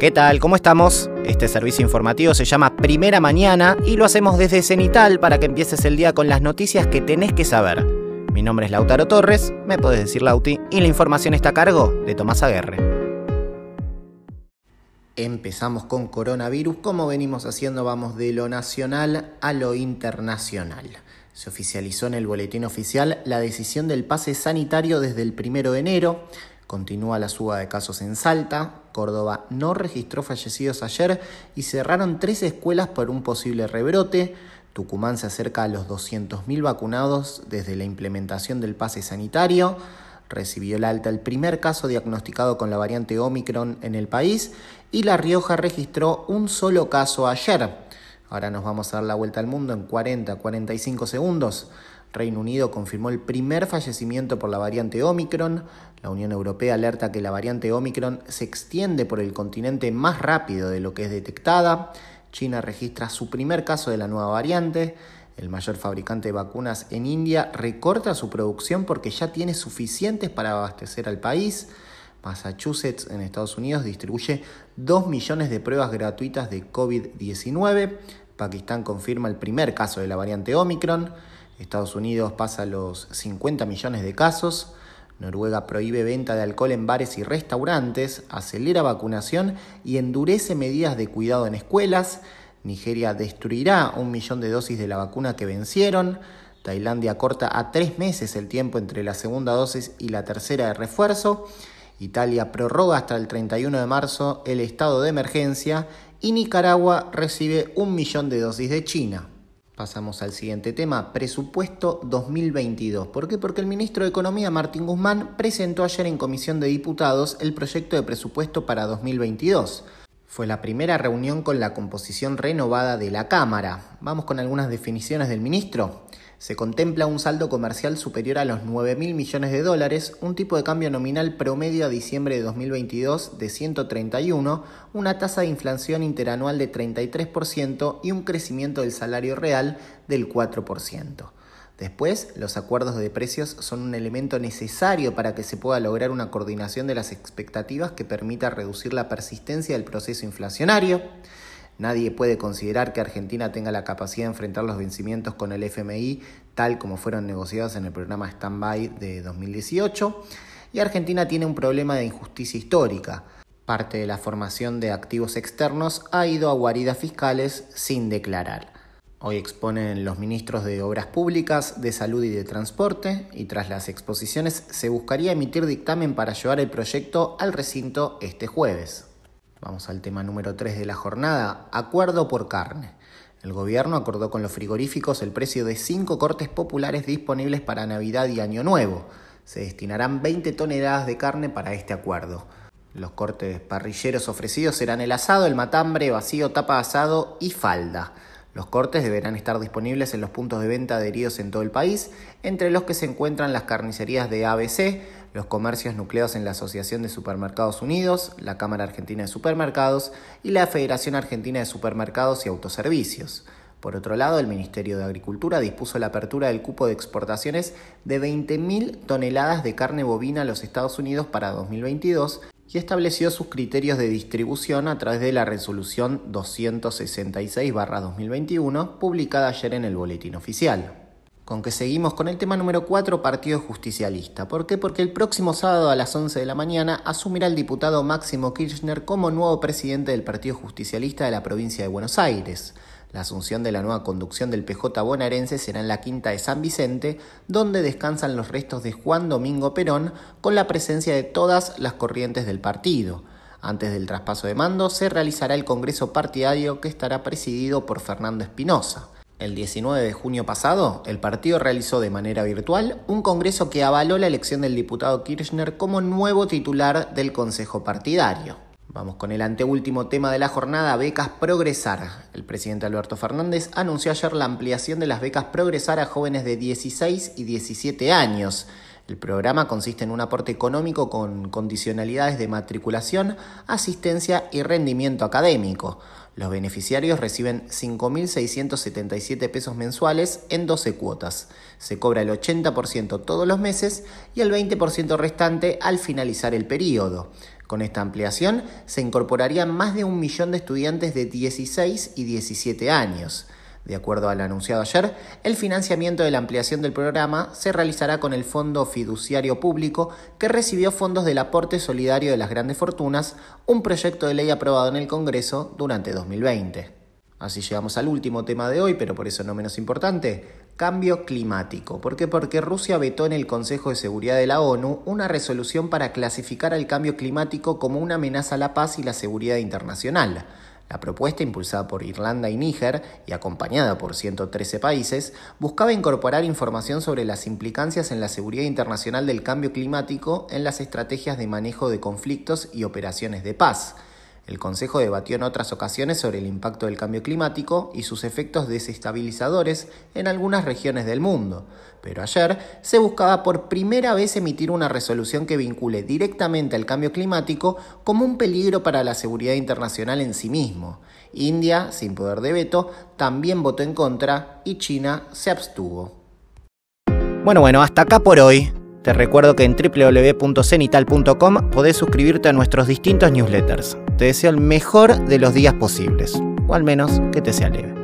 ¿Qué tal? ¿Cómo estamos? Este servicio informativo se llama Primera Mañana y lo hacemos desde Cenital para que empieces el día con las noticias que tenés que saber. Mi nombre es Lautaro Torres, me podés decir Lauti, y la información está a cargo de Tomás Aguerre. Empezamos con coronavirus, como venimos haciendo, vamos de lo nacional a lo internacional. Se oficializó en el boletín oficial la decisión del pase sanitario desde el primero de enero. Continúa la suba de casos en Salta. Córdoba no registró fallecidos ayer y cerraron tres escuelas por un posible rebrote. Tucumán se acerca a los 200.000 vacunados desde la implementación del pase sanitario. Recibió el alta el primer caso diagnosticado con la variante Omicron en el país y La Rioja registró un solo caso ayer. Ahora nos vamos a dar la vuelta al mundo en 40-45 segundos. Reino Unido confirmó el primer fallecimiento por la variante Omicron. La Unión Europea alerta que la variante Omicron se extiende por el continente más rápido de lo que es detectada. China registra su primer caso de la nueva variante. El mayor fabricante de vacunas en India recorta su producción porque ya tiene suficientes para abastecer al país. Massachusetts en Estados Unidos distribuye 2 millones de pruebas gratuitas de COVID-19. Pakistán confirma el primer caso de la variante Omicron. Estados Unidos pasa los 50 millones de casos. Noruega prohíbe venta de alcohol en bares y restaurantes, acelera vacunación y endurece medidas de cuidado en escuelas. Nigeria destruirá un millón de dosis de la vacuna que vencieron. Tailandia corta a tres meses el tiempo entre la segunda dosis y la tercera de refuerzo. Italia prorroga hasta el 31 de marzo el estado de emergencia y Nicaragua recibe un millón de dosis de China. Pasamos al siguiente tema, presupuesto 2022. ¿Por qué? Porque el ministro de Economía, Martín Guzmán, presentó ayer en Comisión de Diputados el proyecto de presupuesto para 2022. Fue la primera reunión con la composición renovada de la Cámara. Vamos con algunas definiciones del ministro. Se contempla un saldo comercial superior a los 9 mil millones de dólares, un tipo de cambio nominal promedio a diciembre de 2022 de 131, una tasa de inflación interanual de 33% y un crecimiento del salario real del 4%. Después, los acuerdos de precios son un elemento necesario para que se pueda lograr una coordinación de las expectativas que permita reducir la persistencia del proceso inflacionario. Nadie puede considerar que Argentina tenga la capacidad de enfrentar los vencimientos con el FMI tal como fueron negociados en el programa Standby de 2018. Y Argentina tiene un problema de injusticia histórica. Parte de la formación de activos externos ha ido a guaridas fiscales sin declarar. Hoy exponen los ministros de Obras Públicas, de Salud y de Transporte, y tras las exposiciones se buscaría emitir dictamen para llevar el proyecto al recinto este jueves. Vamos al tema número 3 de la jornada, acuerdo por carne. El gobierno acordó con los frigoríficos el precio de 5 cortes populares disponibles para Navidad y Año Nuevo. Se destinarán 20 toneladas de carne para este acuerdo. Los cortes parrilleros ofrecidos serán el asado, el matambre, vacío, tapa asado y falda. Los cortes deberán estar disponibles en los puntos de venta adheridos en todo el país, entre los que se encuentran las carnicerías de ABC, los comercios nucleados en la Asociación de Supermercados Unidos, la Cámara Argentina de Supermercados y la Federación Argentina de Supermercados y Autoservicios. Por otro lado, el Ministerio de Agricultura dispuso la apertura del cupo de exportaciones de 20.000 toneladas de carne bovina a los Estados Unidos para 2022 y estableció sus criterios de distribución a través de la resolución 266-2021 publicada ayer en el Boletín Oficial. Con que seguimos con el tema número 4, Partido Justicialista. ¿Por qué? Porque el próximo sábado a las 11 de la mañana asumirá el diputado Máximo Kirchner como nuevo presidente del Partido Justicialista de la provincia de Buenos Aires. La asunción de la nueva conducción del PJ bonaerense será en la quinta de San Vicente, donde descansan los restos de Juan Domingo Perón con la presencia de todas las corrientes del partido. Antes del traspaso de mando se realizará el Congreso Partidario que estará presidido por Fernando Espinosa. El 19 de junio pasado, el partido realizó de manera virtual un congreso que avaló la elección del diputado Kirchner como nuevo titular del Consejo Partidario. Vamos con el anteúltimo tema de la jornada, becas Progresar. El presidente Alberto Fernández anunció ayer la ampliación de las becas Progresar a jóvenes de 16 y 17 años. El programa consiste en un aporte económico con condicionalidades de matriculación, asistencia y rendimiento académico. Los beneficiarios reciben 5.677 pesos mensuales en 12 cuotas. Se cobra el 80% todos los meses y el 20% restante al finalizar el periodo. Con esta ampliación se incorporarían más de un millón de estudiantes de 16 y 17 años. De acuerdo al anunciado ayer, el financiamiento de la ampliación del programa se realizará con el Fondo Fiduciario Público que recibió fondos del aporte solidario de las grandes fortunas, un proyecto de ley aprobado en el Congreso durante 2020. Así llegamos al último tema de hoy, pero por eso no menos importante, cambio climático. ¿Por qué? Porque Rusia vetó en el Consejo de Seguridad de la ONU una resolución para clasificar al cambio climático como una amenaza a la paz y la seguridad internacional. La propuesta, impulsada por Irlanda y Níger y acompañada por 113 países, buscaba incorporar información sobre las implicancias en la seguridad internacional del cambio climático en las estrategias de manejo de conflictos y operaciones de paz. El Consejo debatió en otras ocasiones sobre el impacto del cambio climático y sus efectos desestabilizadores en algunas regiones del mundo, pero ayer se buscaba por primera vez emitir una resolución que vincule directamente al cambio climático como un peligro para la seguridad internacional en sí mismo. India, sin poder de veto, también votó en contra y China se abstuvo. Bueno, bueno, hasta acá por hoy. Te recuerdo que en www.cenital.com podés suscribirte a nuestros distintos newsletters. Te deseo el mejor de los días posibles, o al menos que te sea leve.